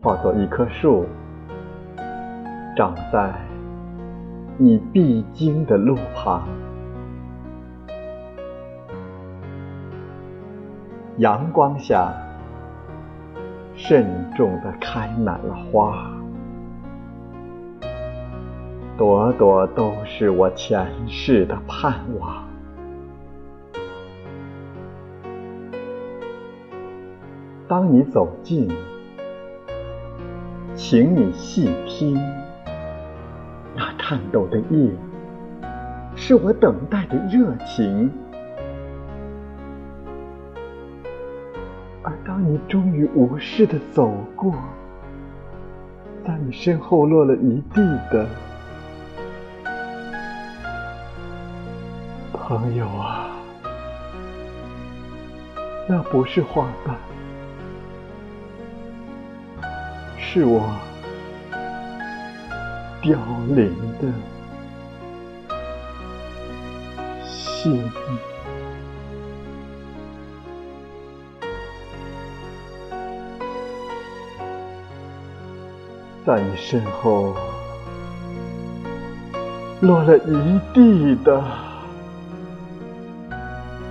化作一棵树，长在你必经的路旁。阳光下，慎重地开满了花，朵朵都是我前世的盼望。当你走近，请你细听，那颤抖的叶，是我等待的热情。而当你终于无视的走过，在你身后落了一地的朋友啊，那不是花瓣，是我凋零的心。在你身后落了一地的，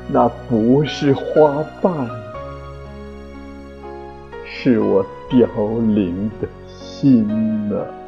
那不是花瓣，是我凋零的心啊！